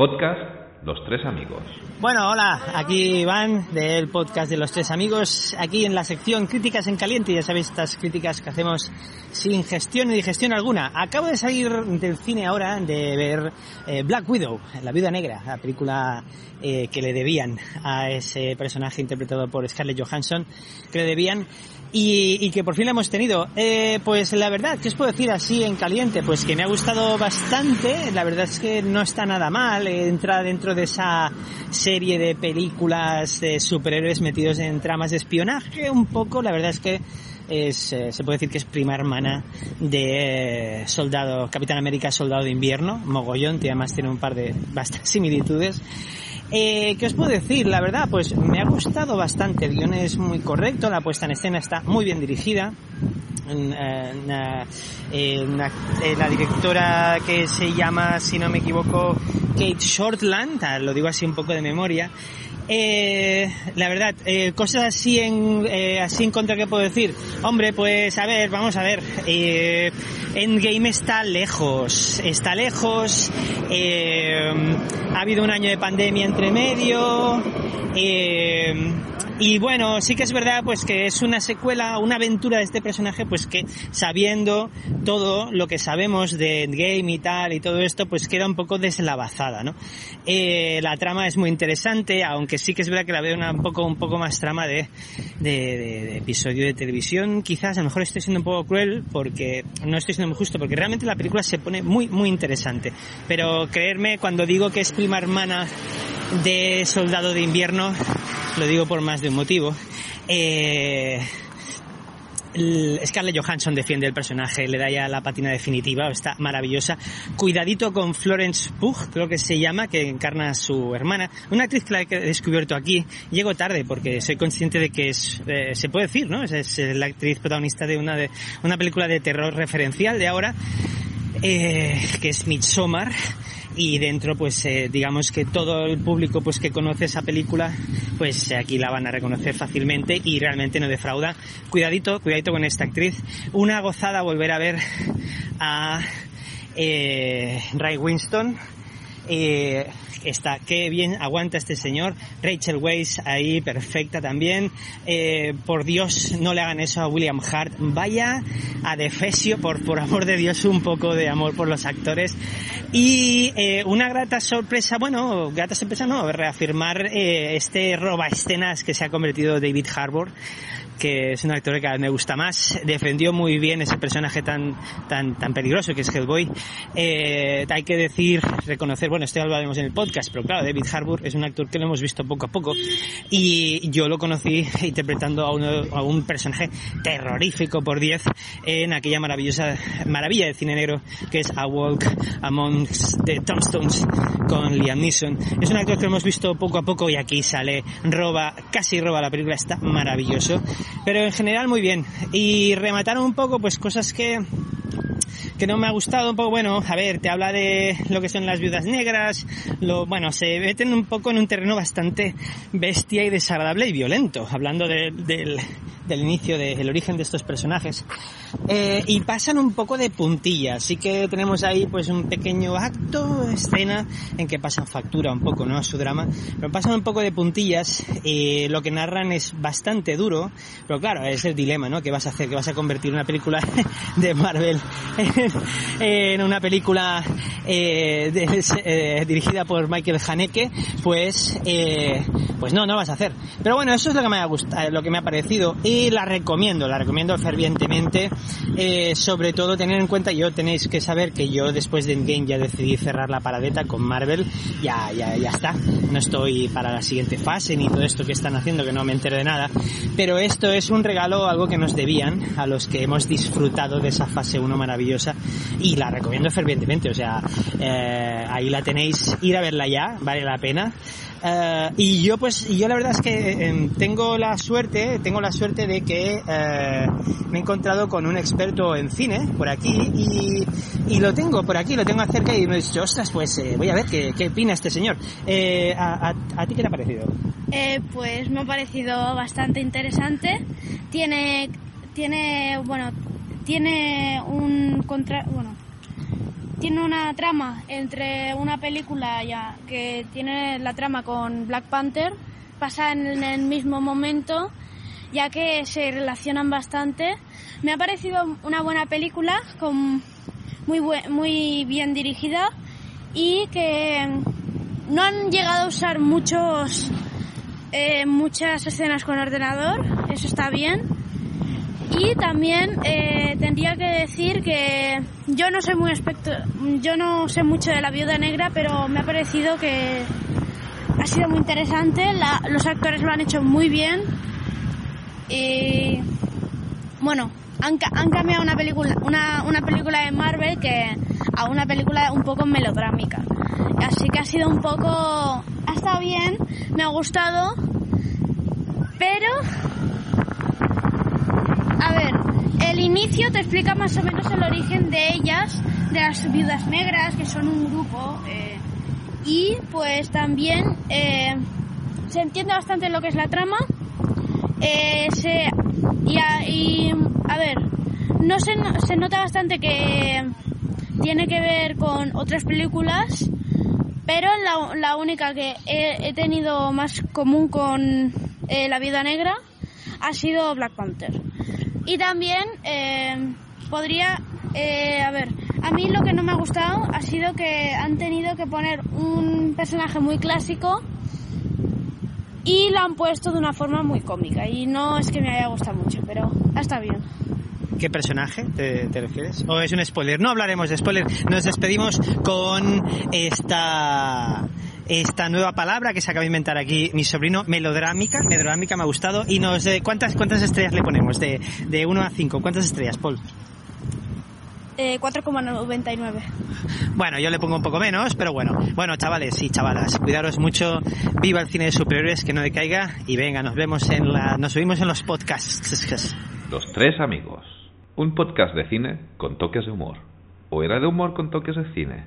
Podcast Los Tres Amigos. Bueno, hola, aquí Iván del podcast de Los Tres Amigos, aquí en la sección Críticas en Caliente, ya sabéis estas críticas que hacemos sin gestión ni digestión alguna. Acabo de salir del cine ahora de ver eh, Black Widow, la viuda negra, la película eh, que le debían a ese personaje interpretado por Scarlett Johansson, que le debían y, y, que por fin la hemos tenido. Eh, pues la verdad, ¿qué os puedo decir así en caliente? Pues que me ha gustado bastante, la verdad es que no está nada mal, entra dentro de esa serie de películas de superhéroes metidos en tramas de espionaje un poco, la verdad es que es, eh, se puede decir que es prima hermana de eh, Soldado, Capitán América Soldado de Invierno, mogollón, que además tiene un par de bastantes similitudes. Eh, ¿Qué os puedo decir? La verdad, pues me ha gustado bastante. El guion es muy correcto, la puesta en escena está muy bien dirigida. La directora que se llama, si no me equivoco, Kate Shortland, ah, lo digo así un poco de memoria, eh, la verdad, eh, cosas así en, eh, así en contra que puedo decir. Hombre, pues a ver, vamos a ver. Endgame está lejos, está lejos. Ha habido un año de pandemia entre medio. Y bueno, sí que es verdad pues que es una secuela, una aventura de este personaje pues que sabiendo todo lo que sabemos de Endgame y tal y todo esto pues queda un poco deslavazada, ¿no? Eh, la trama es muy interesante, aunque sí que es verdad que la veo una, un poco un poco más trama de, de, de, de episodio de televisión, quizás a lo mejor estoy siendo un poco cruel porque no estoy siendo muy justo porque realmente la película se pone muy muy interesante, pero creerme cuando digo que es prima hermana de Soldado de Invierno, lo digo por más de un motivo. Eh, Scarlett Johansson defiende el personaje, le da ya la patina definitiva, está maravillosa. Cuidadito con Florence Pugh, creo que se llama, que encarna a su hermana. Una actriz que la he descubierto aquí. Llego tarde porque soy consciente de que es, eh, se puede decir, ¿no? Es, la actriz protagonista de una, de una película de terror referencial de ahora, eh, que es Midsommar y dentro pues eh, digamos que todo el público pues que conoce esa película pues aquí la van a reconocer fácilmente y realmente no defrauda. Cuidadito cuidadito con esta actriz. Una gozada volver a ver a eh, Ray Winston eh, está, qué bien aguanta este señor. Rachel Weisz ahí, perfecta también. Eh, por Dios, no le hagan eso a William Hart. Vaya a defesio, por, por amor de Dios, un poco de amor por los actores. Y eh, una grata sorpresa, bueno, grata sorpresa no, reafirmar eh, este roba escenas que se ha convertido David Harbour que es un actor que me gusta más. Defendió muy bien ese personaje tan, tan, tan peligroso que es Hellboy. Eh, hay que decir, reconocer, bueno, esto ya lo hablaremos en el podcast, pero claro, David Harbour es un actor que lo hemos visto poco a poco y yo lo conocí interpretando a, uno, a un personaje terrorífico por 10 en aquella maravillosa maravilla de cine negro que es A Walk Amongst the Tombstones con Liam Neeson. Es un actor que lo hemos visto poco a poco y aquí sale, roba, casi roba la película, está maravilloso pero en general muy bien. Y remataron un poco pues cosas que que no me ha gustado un poco, bueno, a ver, te habla de lo que son las viudas negras, lo, bueno, se meten un poco en un terreno bastante bestia y desagradable y violento, hablando de, del, del inicio, del origen de estos personajes. Eh, y pasan un poco de puntillas, así que tenemos ahí pues un pequeño acto, escena, en que pasan factura un poco, ¿no? A su drama, pero pasan un poco de puntillas, y lo que narran es bastante duro, pero claro, es el dilema, ¿no? ¿Qué vas a hacer? ¿Que vas a convertir una película de Marvel en una película eh, eh, dirigida por Michael Haneke, pues, eh, pues no, no vas a hacer. Pero bueno, eso es lo que me ha gustado, lo que me ha parecido y la recomiendo, la recomiendo fervientemente. Eh, sobre todo tener en cuenta, yo tenéis que saber que yo después de Endgame ya decidí cerrar la paradeta con Marvel, ya, ya, ya está. No estoy para la siguiente fase ni todo esto que están haciendo, que no me entero de nada. Pero esto es un regalo, algo que nos debían a los que hemos disfrutado de esa fase 1 maravillosa y la recomiendo fervientemente. O sea, eh, ahí la tenéis, ir a verla ya, vale la pena. Uh, y yo pues yo la verdad es que eh, tengo la suerte tengo la suerte de que eh, me he encontrado con un experto en cine por aquí y, y lo tengo por aquí lo tengo cerca y me he dicho ostras pues eh, voy a ver qué, qué opina este señor eh, a, a, a, ti qué te ha parecido pues me ha parecido bastante interesante. Tiene tiene bueno tiene un contra bueno tiene una trama entre una película ya que tiene la trama con Black Panther, pasa en el mismo momento, ya que se relacionan bastante. Me ha parecido una buena película, con muy, muy bien dirigida y que no han llegado a usar muchos eh, muchas escenas con ordenador, eso está bien. Y también eh, tendría que decir que yo no sé muy aspecto, yo no sé mucho de la viuda negra, pero me ha parecido que ha sido muy interesante. los actores lo han hecho muy bien. Y bueno, han, han cambiado una película, una, una película de Marvel que a una película un poco melodrámica. Así que ha sido un poco, ha estado bien, me ha gustado, pero, a ver, el inicio te explica más o menos el origen de ellas, de las viudas negras, que son un grupo, eh, y pues también eh, se entiende bastante lo que es la trama. Eh, se, y, y, a ver, no se, se nota bastante que tiene que ver con otras películas, pero la, la única que he, tenido más común con La Vida Negra ha sido Black Panther. Y también eh, podría, eh, a ver, a mí lo que no me ha gustado ha sido que han tenido que poner un personaje muy clásico y lo han puesto de una forma muy cómica. Y no es que me haya gustado mucho, pero está bien. ¿Qué personaje te, refieres? ¿O es un spoiler? No hablaremos de spoiler. Nos despedimos con esta esta nueva palabra que se acaba de inventar aquí mi sobrino, melodrámica. Melodrámica me ha gustado. Y nos, ¿cuántas, ¿cuántas estrellas le ponemos? De, de 1 a 5. ¿Cuántas estrellas, Paul? 4,99. Eh, bueno, yo le pongo un poco menos, pero bueno. Bueno, chavales y chavalas, cuidaros mucho. Viva el cine de superiores, que no decaiga. Y venga, nos vemos en la, nos subimos en los podcasts. Los tres amigos. Un podcast de cine con toques de humor. ¿O era de humor con toques de cine?